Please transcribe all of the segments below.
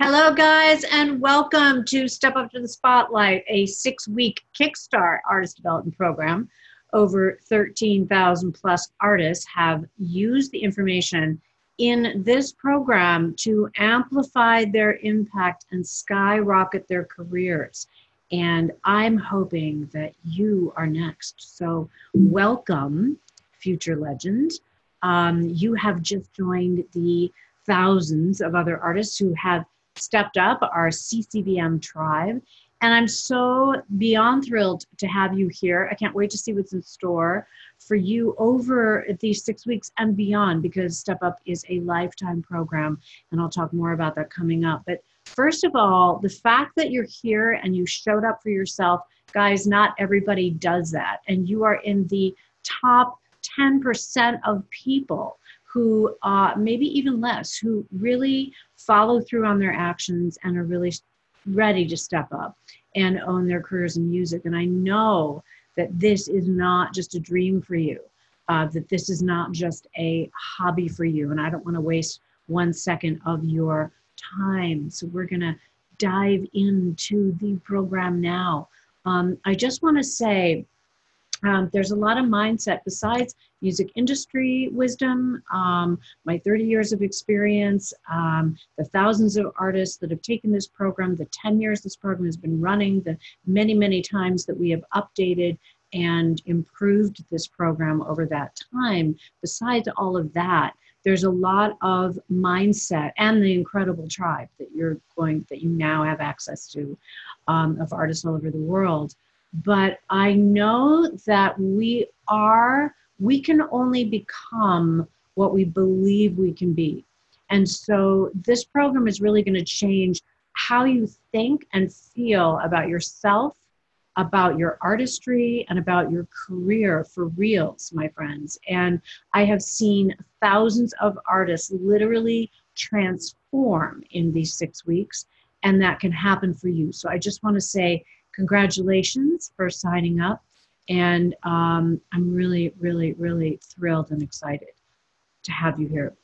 Hello, guys, and welcome to Step Up to the Spotlight, a six week Kickstart artist development program. Over 13,000 plus artists have used the information in this program to amplify their impact and skyrocket their careers. And I'm hoping that you are next. So, welcome, future legend. Um, you have just joined the thousands of other artists who have stepped up, our CCBM tribe. And I'm so beyond thrilled to have you here. I can't wait to see what's in store for you over these six weeks and beyond because Step Up is a lifetime program. And I'll talk more about that coming up. But first of all, the fact that you're here and you showed up for yourself, guys, not everybody does that. And you are in the top 10% of people who uh, maybe even less who really follow through on their actions and are really ready to step up and own their careers in music. And i know that this is not just a dream for you uh, that this is not just a hobby for you. And i don't want to waste one second of your time. So we're going to dive into the program now. Um, i just want to say um, there's a lot of mindset besides music industry wisdom, um, my 30 years of experience, um, the thousands of artists that have taken this program, the 10 years this program has been running, the many, many times that we have updated and improved this program over that time. Besides all of that, there's a lot of mindset and the incredible tribe that you're going that you now have access to um, of artists all over the world but I know that we are, we can only become what we believe we can be. And so this program is really going to change how you think and feel about yourself, about your artistry, and about your career for reals, my friends. And I have seen thousands of artists literally transform in these six weeks, and that can happen for you. So I just want to say, congratulations for signing up. And um, I'm really, really, really thrilled and excited to have you here.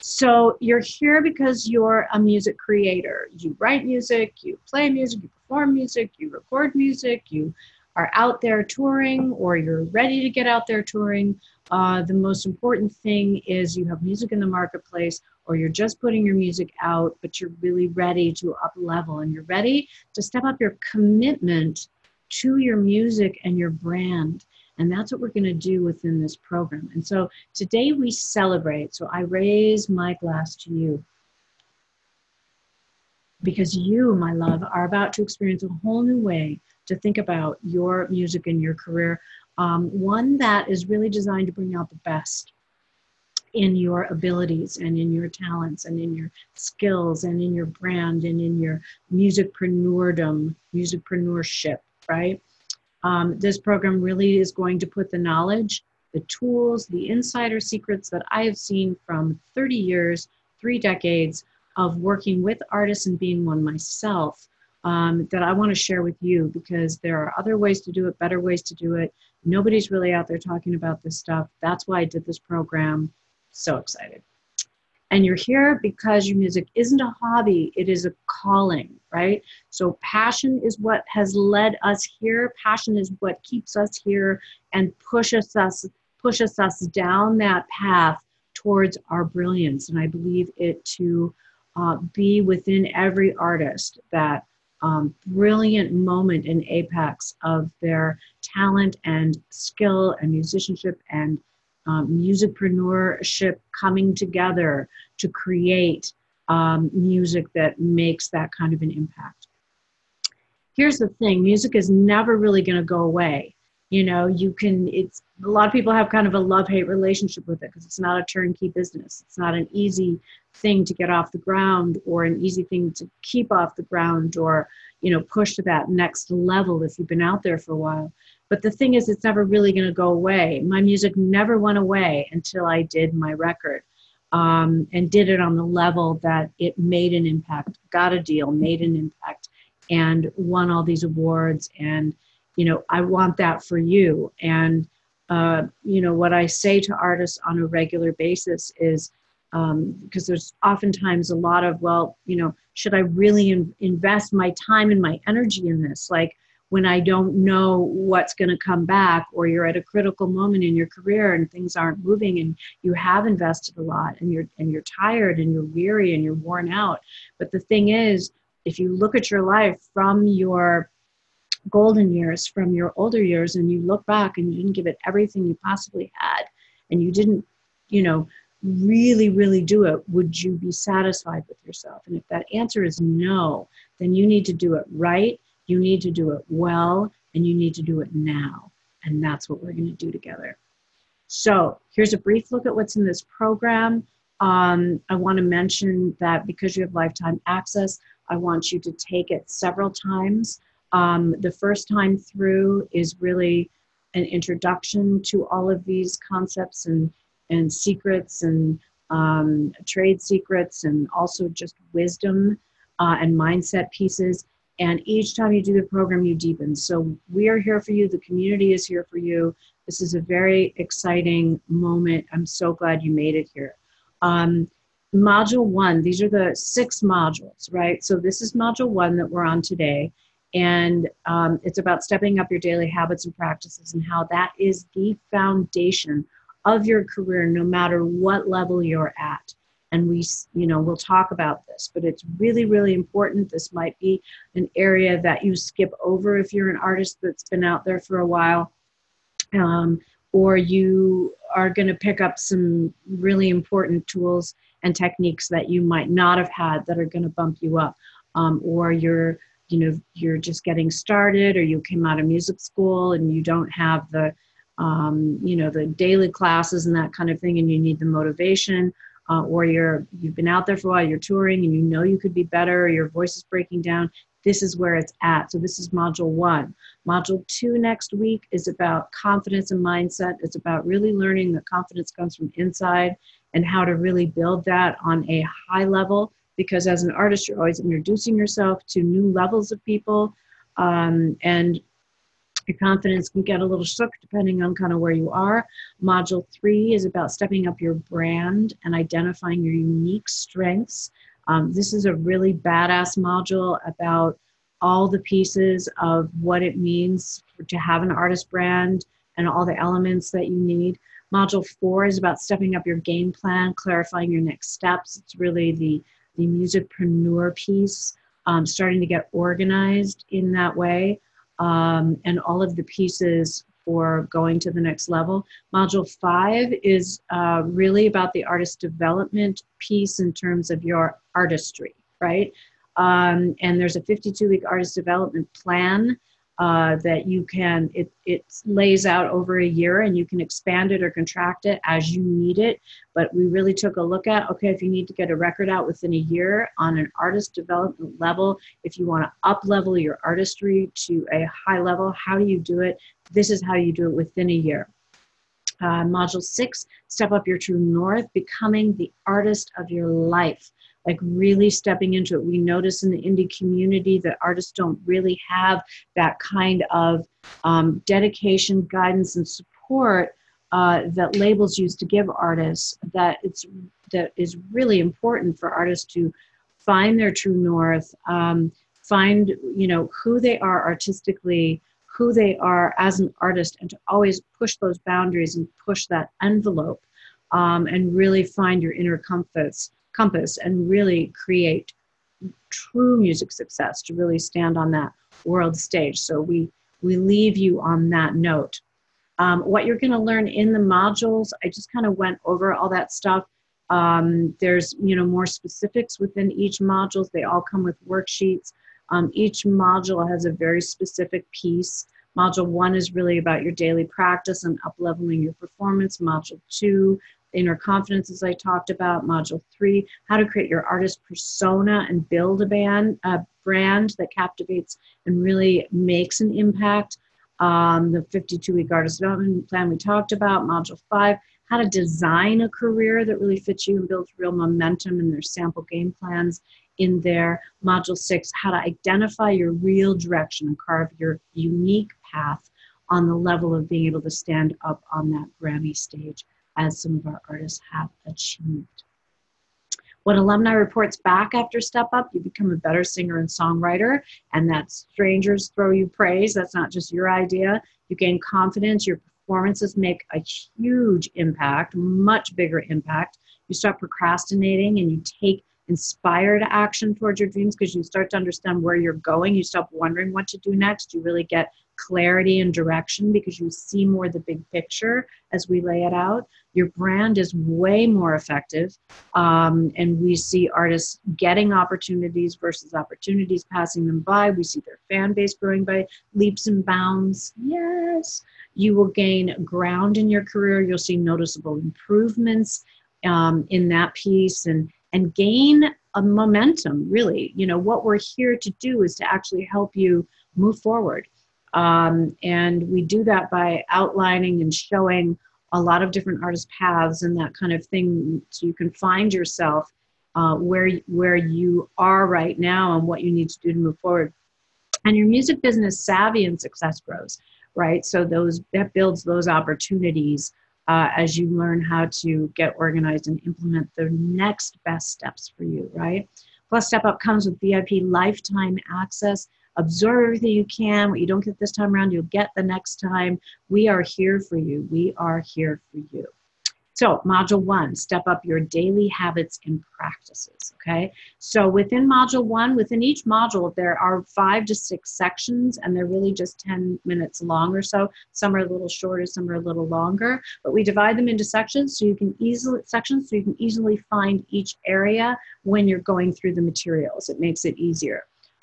So you're here because you're a music creator. You write music, you play music, you perform music, you record music, you are out there touring, or you're ready to get out there touring. Uh, the most important thing is you have music in the marketplace or you're just putting your music out, but you're really ready to up level and you're ready to step up your commitment to your music and your brand. And that's what we're going to do within this program. And so today we celebrate. So I raise my glass to you because you, my love, are about to experience a whole new way to think about your music and your career. Um, one that is really designed to bring out the best in your abilities and in your talents and in your skills and in your brand and in your musicpreneurdom, musicpreneurship, right? Um, this program really is going to put the knowledge, the tools, the insider secrets that I have seen from 30 years, three decades of working with artists and being one myself um, that I want to share with you because there are other ways to do it, better ways to do it. Nobody's really out there talking about this stuff. That's why I did this program. So excited. And you're here because your music isn't a hobby, it is a calling, right? So, passion is what has led us here. Passion is what keeps us here and pushes us, pushes us down that path towards our brilliance. And I believe it to uh, be within every artist that um, brilliant moment in apex of their talent and skill and musicianship and um, musicpreneurship coming together to create um, music that makes that kind of an impact. Here's the thing music is never really going to go away. You know, you can, it's a lot of people have kind of a love hate relationship with it because it's not a turnkey business. It's not an easy thing to get off the ground or an easy thing to keep off the ground or, you know, push to that next level if you've been out there for a while. But the thing is, it's never really going to go away. My music never went away until I did my record um, and did it on the level that it made an impact, got a deal, made an impact, and won all these awards. And, you know, I want that for you. And, uh, you know, what I say to artists on a regular basis is, because um, there's oftentimes a lot of well you know should i really in, invest my time and my energy in this like when i don't know what's going to come back or you're at a critical moment in your career and things aren't moving and you have invested a lot and you're and you're tired and you're weary and you're worn out but the thing is if you look at your life from your golden years from your older years and you look back and you didn't give it everything you possibly had and you didn't you know really, really do it, would you be satisfied with yourself? And if that answer is no, then you need to do it right, you need to do it well, and you need to do it now. And that's what we're going to do together. So here's a brief look at what's in this program. Um, I want to mention that because you have lifetime access, I want you to take it several times. Um, the first time through is really an introduction to all of these concepts and and secrets and um, trade secrets and also just wisdom uh, and mindset pieces. And each time you do the program, you deepen. So we are here for you. The community is here for you. This is a very exciting moment. I'm so glad you made it here. Um, module one, these are the six modules, right? So this is module one that we're on today. And um, it's about stepping up your daily habits and practices and how that is the foundation of your career, no matter what level you're at. And we, you know, we'll talk about this, but it's really, really important. This might be an area that you skip over if you're an artist that's been out there for a while. Um, or you are going to pick up some really important tools and techniques that you might not have had that are going to bump you up um, or you're you know you're just getting started or you came out of music school and you don't have the um, you know the daily classes and that kind of thing and you need the motivation uh, or you're you've been out there for a while you're touring and you know you could be better your voice is breaking down this is where it's at. So this is module one. Module two next week is about confidence and mindset. It's about really learning that confidence comes from inside and how to really build that on a high level because as an artist you're always introducing yourself to new levels of people um, and your confidence can get a little shook depending on kind of where you are. Module three is about stepping up your brand and identifying your unique strengths. Um, this is a really badass module about all the pieces of what it means to have an artist brand and all the elements that you need. Module four is about stepping up your game plan, clarifying your next steps. It's really the, the musicpreneur piece, um, starting to get organized in that way um, and all of the pieces for going to the next level. Module five is uh, really about the artist development piece in terms of your artistry, right? Um, and there's a 52 week artist development plan uh, that you can it, it lays out over a year and you can expand it or contract it as you need it. But we really took a look at okay if you need to get a record out within a year on an artist development level if you want to up level your artistry to a high level how do you do it? This is how you do it within a year. Uh, module six step up your true north becoming the artist of your life like really stepping into it. We notice in the indie community that artists don't really have that kind of um, dedication, guidance, and support uh, that labels use to give artists. That it's that is really important for artists to find their true north, um, find you know who they are artistically, who they are as an artist, and to always push those boundaries and push that envelope, um, and really find your inner compass compass and really create true music success to really stand on that world stage. So we we leave you on that note. Um, what you're going to learn in the modules, I just kind of went over all that stuff. Um, there's you know more specifics within each modules. They all come with worksheets. Um, each module has a very specific piece. Module one is really about your daily practice and up leveling your performance. Module two inner confidence, as I talked about. Module three, how to create your artist persona and build a band, a brand that captivates and really makes an impact. Um, the 52 week artist development plan we talked about. Module five, how to design a career that really fits you and builds real momentum. And there's sample game plans in there. Module six, how to identify your real direction and carve your unique path on the level of being able to stand up on that Grammy stage as some of our artists have achieved. When alumni reports back after Step Up, you become a better singer and songwriter, and that strangers throw you praise. That's not just your idea. You gain confidence, your performances make a huge impact, much bigger impact. You stop procrastinating and you take inspired action towards your dreams because you start to understand where you're going. You stop wondering what to do next. You really get clarity and direction because you see more the big picture as we lay it out. Your brand is way more effective. Um, and we see artists getting opportunities versus opportunities passing them by. We see their fan base growing by leaps and bounds. Yes. You will gain ground in your career. You'll see noticeable improvements um, in that piece and and gain a momentum really you know what we're here to do is to actually help you move forward um, and we do that by outlining and showing a lot of different artist paths and that kind of thing. So you can find yourself uh, where where you are right now and what you need to do to move forward. And your music business savvy and success grows right? So those that builds those opportunities uh, as you learn how to get organized and implement the next best steps for you right? Plus step up comes with vip lifetime access absorb everything you can. What you don't get this time around, you'll get the next time. We are here for you. We are here for you. So, module one, step up your daily habits and practices. Okay. So, within module one, within each module, there are five to six sections, and they're really just 10 minutes long or so. Some are a little shorter, some are a little longer, but we divide them into sections so you can easily sections so you can easily find each area when you're going through the materials. It makes it easier.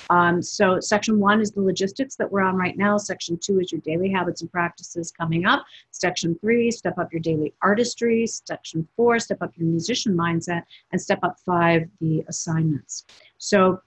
Um, so section one is the logistics that we're on right now. Section two is your daily habits and practices coming up. Section three, step up your daily artistry. Section four, step up your musician mindset. And step up five, the assignments. So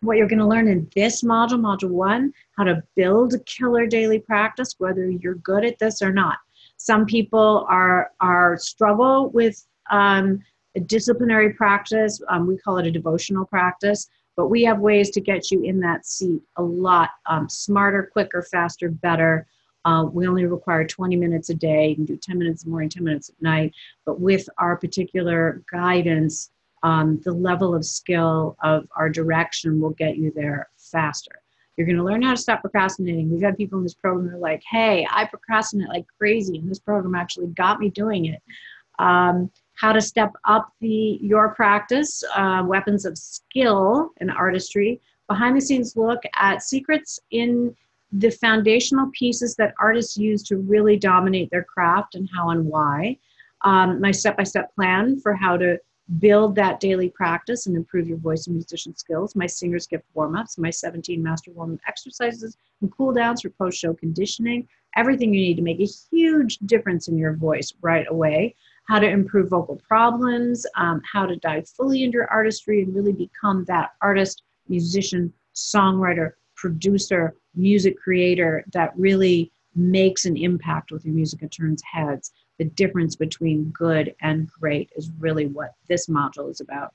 what you're going to learn in this module, module one, how to build a killer daily practice, whether you're good at this or not. Some people are, are struggle with um, a disciplinary practice. Um, we call it a devotional practice but we have ways to get you in that seat a lot um, smarter, quicker, faster, better. Uh, we only require 20 minutes a day. You can do 10 minutes in the morning, 10 minutes at night. But with our particular guidance, um, the level of skill of our direction will get you there faster. You're going to learn how to stop procrastinating. We've had people in this program who are like, hey, I procrastinate like crazy, and this program actually got me doing it. Um, how to step up the your practice, uh, weapons of skill and artistry, behind the scenes look at secrets in the foundational pieces that artists use to really dominate their craft and how and why. Um, my step by step plan for how to build that daily practice and improve your voice and musician skills, my singer's gift warm ups, my 17 master warm exercises and cool downs for post show conditioning, everything you need to make a huge difference in your voice right away how to improve vocal problems, um, how to dive fully into your artistry and really become that artist, musician, songwriter, producer, music creator that really makes an impact with your music and turns heads. The difference between good and great is really what this module is about.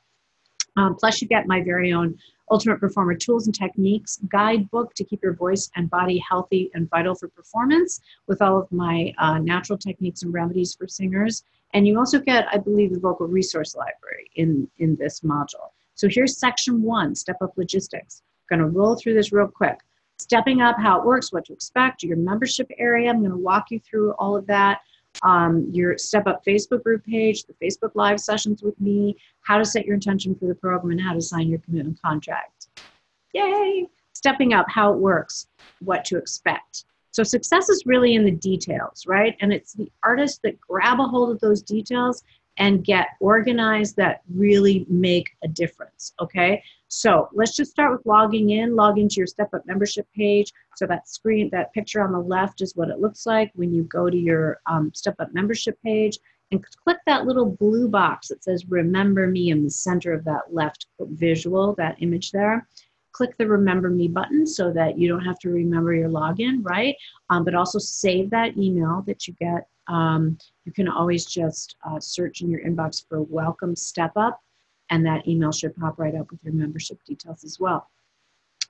Um, plus, you get my very own Ultimate Performer Tools and Techniques guidebook to keep your voice and body healthy and vital for performance with all of my uh, natural techniques and remedies for singers. And you also get, I believe, the vocal resource library in, in this module. So here's section one, step up logistics. I'm gonna roll through this real quick. Stepping up, how it works, what to expect, your membership area. I'm gonna walk you through all of that. Um, your step up Facebook group page, the Facebook live sessions with me, how to set your intention for the program, and how to sign your commitment contract. Yay! Stepping up, how it works, what to expect. So success is really in the details, right? And it's the artists that grab a hold of those details and get organized that really make a difference, okay? So let's just start with logging in. Log into your Step Up membership page. So that screen, that picture on the left is what it looks like when you go to your um, Step Up membership page and click that little blue box that says Remember Me in the center of that left visual, that image there click the remember me button so that you don't have to remember your login, right? Um, but also save that email that you get. Um, you can always just uh, search in your inbox for welcome step up and that email should pop right up with your membership details as well.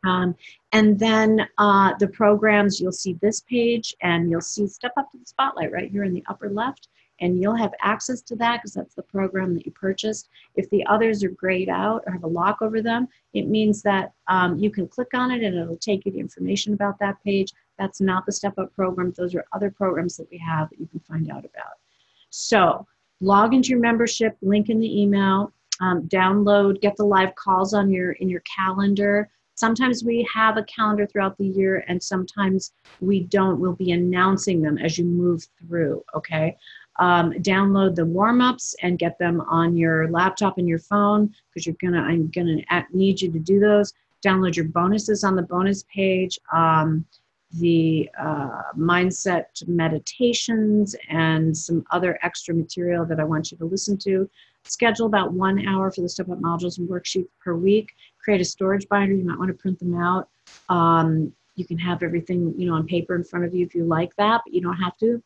Um, and then uh, the programs, you'll see this page and you'll see Step Up to the Spotlight right here in the upper left. And you'll have access to that because that's the program that you purchased. If the others are grayed out or have a lock over them, it means that um, you can click on it and it'll take you the information about that page. That's not the Step Up program. Those are other programs that we have that you can find out about. So log into your membership, link in the email, um, download, get the live calls on your in your calendar. Sometimes we have a calendar throughout the year, and sometimes we don't. We'll be announcing them as you move through. Okay, um, download the warm ups and get them on your laptop and your phone because you're gonna. I'm gonna need you to do those. Download your bonuses on the bonus page. Um, the uh, mindset meditations and some other extra material that I want you to listen to. Schedule about one hour for the Step Up modules and worksheets per week. Create a storage binder. You might want to print them out. Um, you can have everything you know on paper in front of you if you like that, but you don't have to.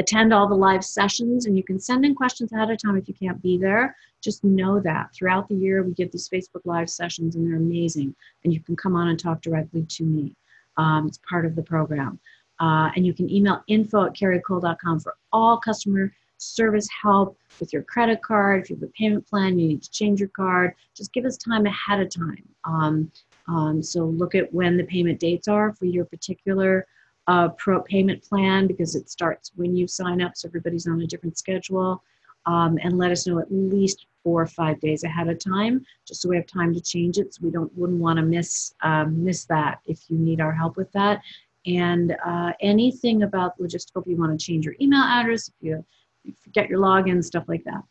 Attend all the live sessions, and you can send in questions ahead of time if you can't be there. Just know that throughout the year we give these Facebook Live sessions, and they're amazing. And you can come on and talk directly to me. Um, it's part of the program. Uh, and you can email info at caricole.com for all customer service help with your credit card. If you have a payment plan, you need to change your card. Just give us time ahead of time. Um, um, so look at when the payment dates are for your particular uh, pro payment plan because it starts when you sign up. So everybody's on a different schedule. Um, and let us know at least four or five days ahead of time, just so we have time to change it. So we don't wouldn't want to miss um, miss that if you need our help with that. And uh, anything about logistical, if you want to change your email address, if you, you forget your login, stuff like that.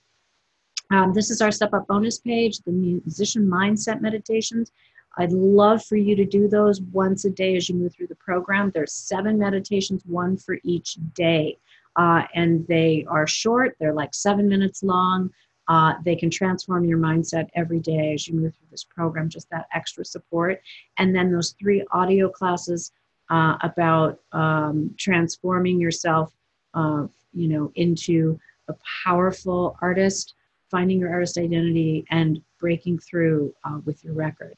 Um, this is our Step Up bonus page, the musician mindset meditations. I'd love for you to do those once a day as you move through the program. There's seven meditations, one for each day. Uh, and they are short, they're like seven minutes long. Uh, they can transform your mindset every day as you move through this program, just that extra support. And then those three audio classes uh, about um, transforming yourself, uh, you know, into a powerful artist, finding your artist identity, and breaking through uh, with your record.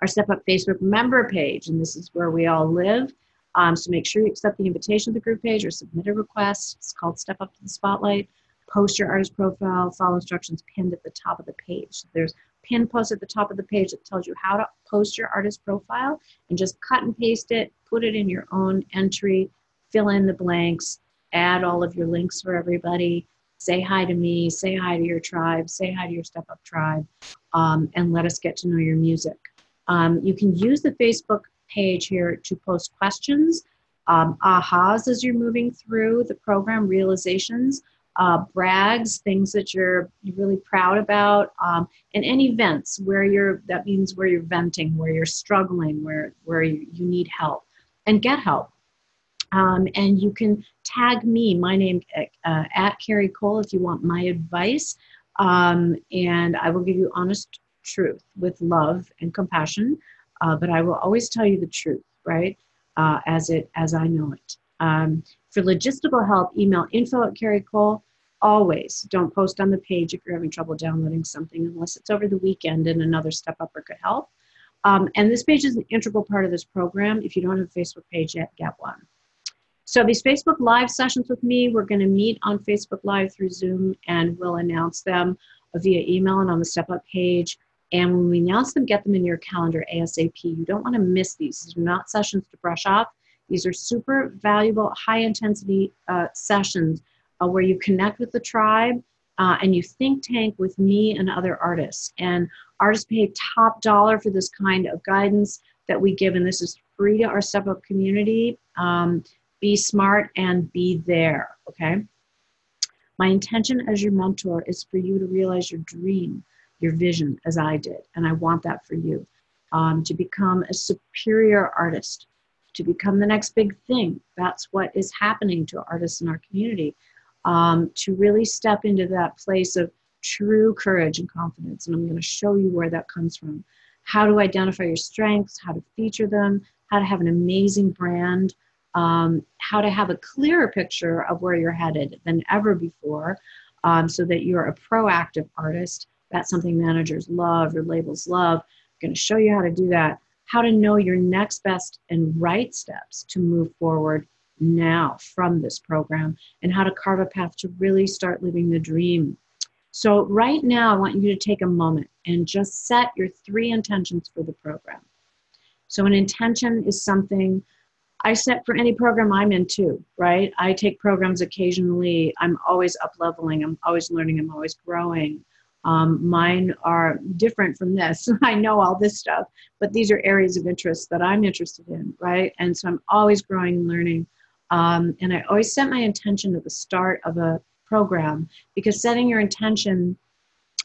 Our Step Up Facebook member page, and this is where we all live. Um, so make sure you accept the invitation to the group page or submit a request. It's called Step Up to the Spotlight post your artist profile, follow instructions pinned at the top of the page. There's pin post at the top of the page that tells you how to post your artist profile and just cut and paste it, put it in your own entry, fill in the blanks, add all of your links for everybody, say hi to me, say hi to your tribe, say hi to your Step Up tribe, um, and let us get to know your music. Um, you can use the Facebook page here to post questions, um, ahas as you're moving through the program, realizations uh, brags, things that you're really proud about, um, and any vents where you're, that means where you're venting, where you're struggling, where, where you, you need help, and get help. Um, and you can tag me, my name uh, at Cari Cole, if you want my advice. Um, and I will give you honest truth with love and compassion. Uh, but I will always tell you the truth, right? Uh, as it as I know it. Um, for logistical help, email info at Cari Cole always don't post on the page if you're having trouble downloading something unless it's over the weekend and another step upper could help. Um, and this page is an integral part of this program. If you don't have a Facebook page yet, get one. So these Facebook Live sessions with me, we're going to meet on Facebook Live through Zoom and we'll announce them via email and on the Step Up page. And when we announce them, get them in your calendar ASAP. You don't want to miss these. These are not sessions to brush off. These are super valuable, high intensity uh, sessions uh, where you connect with the tribe uh, and you think tank with me and other artists. And artists pay top dollar for this kind of guidance that we give, and this is free to our Step Up community. Um, be smart and be there, okay? My intention as your mentor is for you to realize your dream, your vision, as I did, and I want that for you. Um, to become a superior artist, to become the next big thing. That's what is happening to artists in our community um, to really step into that place of true courage and confidence. And I'm going to show you where that comes from. How to identify your strengths, how to feature them, how to have an amazing brand, um, how to have a clearer picture of where you're headed than ever before um, so that you're a proactive artist. That's something managers love or labels love. I'm going to show you how to do that, how to know your next best and right steps to move forward now from this program and how to carve a path to really start living the dream. So, right now, I want you to take a moment and just set your three intentions for the program. So, an intention is something I set for any program I'm in too, right? I take programs occasionally. I'm always up leveling, I'm always learning, I'm always growing. Um, mine are different from this. I know all this stuff, but these are areas of interest that I'm interested in, right? And so I'm always growing and learning. Um, and I always set my intention at the start of a program because setting your intention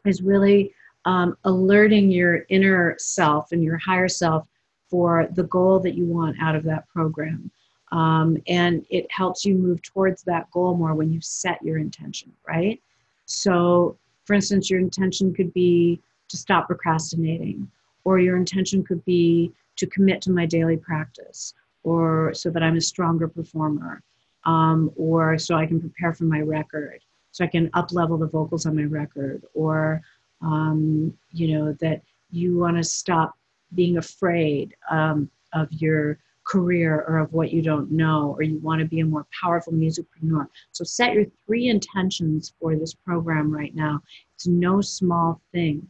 is really um, alerting your inner self and your higher self for the goal that you want out of that program. Um, and it helps you move towards that goal more when you set your intention, right? So, for instance, your intention could be to stop procrastinating, or your intention could be to commit to my daily practice, or so that I'm a stronger performer, um, or so I can prepare for my record, so I can up level the vocals on my record, or um, you know that you want to stop being afraid um, of your career or of what you don't know, or you want to be a more powerful musicpreneur. So set your three intentions for this program right now. It's no small thing.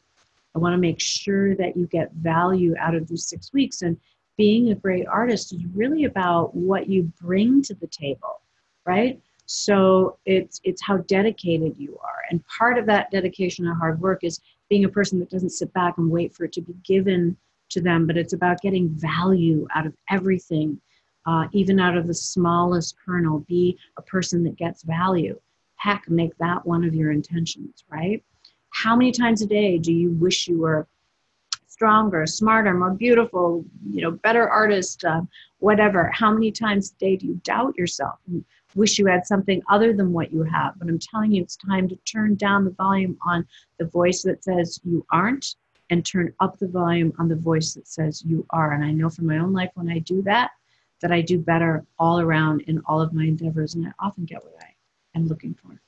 I want to make sure that you get value out of these six weeks. And being a great artist is really about what you bring to the table, right? So it's it's how dedicated you are. And part of that dedication and hard work is being a person that doesn't sit back and wait for it to be given to them, but it's about getting value out of everything, uh, even out of the smallest kernel. Be a person that gets value. Heck, make that one of your intentions, right? How many times a day do you wish you were stronger, smarter, more beautiful, you know, better artist, uh, whatever? How many times a day do you doubt yourself and wish you had something other than what you have? But I'm telling you, it's time to turn down the volume on the voice that says you aren't and turn up the volume on the voice that says you are. And I know from my own life when I do that, that I do better all around in all of my endeavors, and I often get what I am looking for.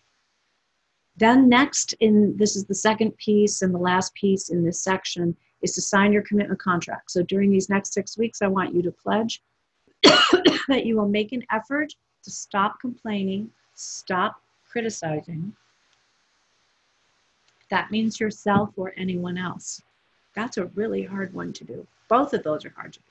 Then next, in this is the second piece and the last piece in this section, is to sign your commitment contract. So during these next six weeks, I want you to pledge that you will make an effort to stop complaining, stop criticizing. That means yourself or anyone else. That's a really hard one to do. Both of those are hard to do.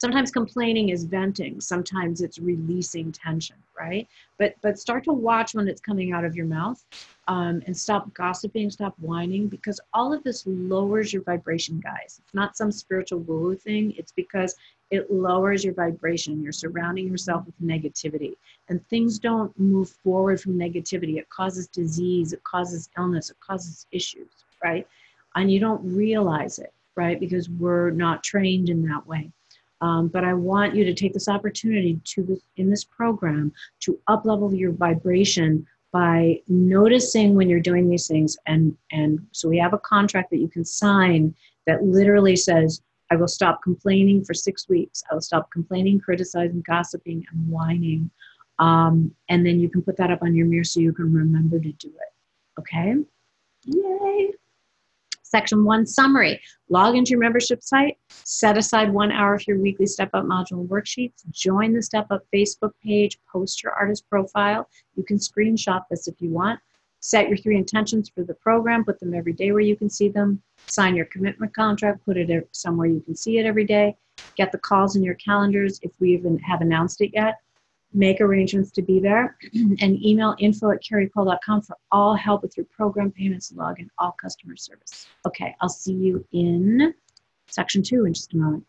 Sometimes complaining is venting, sometimes it's releasing tension, right? But but start to watch when it's coming out of your mouth um, and stop gossiping, stop whining, because all of this lowers your vibration, guys. It's not some spiritual woo woo thing, it's because it lowers your vibration. You're surrounding yourself with negativity, and things don't move forward from negativity. It causes disease, it causes illness, it causes issues, right? And you don't realize it, right? Because we're not trained in that way. Um, but I want you to take this opportunity to in this program to uplevel your vibration by noticing when you're doing these things and and so we have a contract that you can sign that literally says I will stop complaining for six weeks. I will stop complaining, criticizing, gossiping, and whining. Um, and then you can put that up on your mirror so you can remember to do it. Okay? Yay! Section one summary log into your membership site, set aside one hour for your weekly Step Up module worksheets, join the Step Up Facebook page, post your artist profile. You can screenshot this if you want. Set your three intentions for the program, put them every day where you can see them. Sign your commitment contract, put it somewhere you can see it every day. Get the calls in your calendars if we even have announced it yet make arrangements to be there, and email info at caricole.com for all help with your program payments log and all customer service. Okay, I'll see you in section two in just a moment.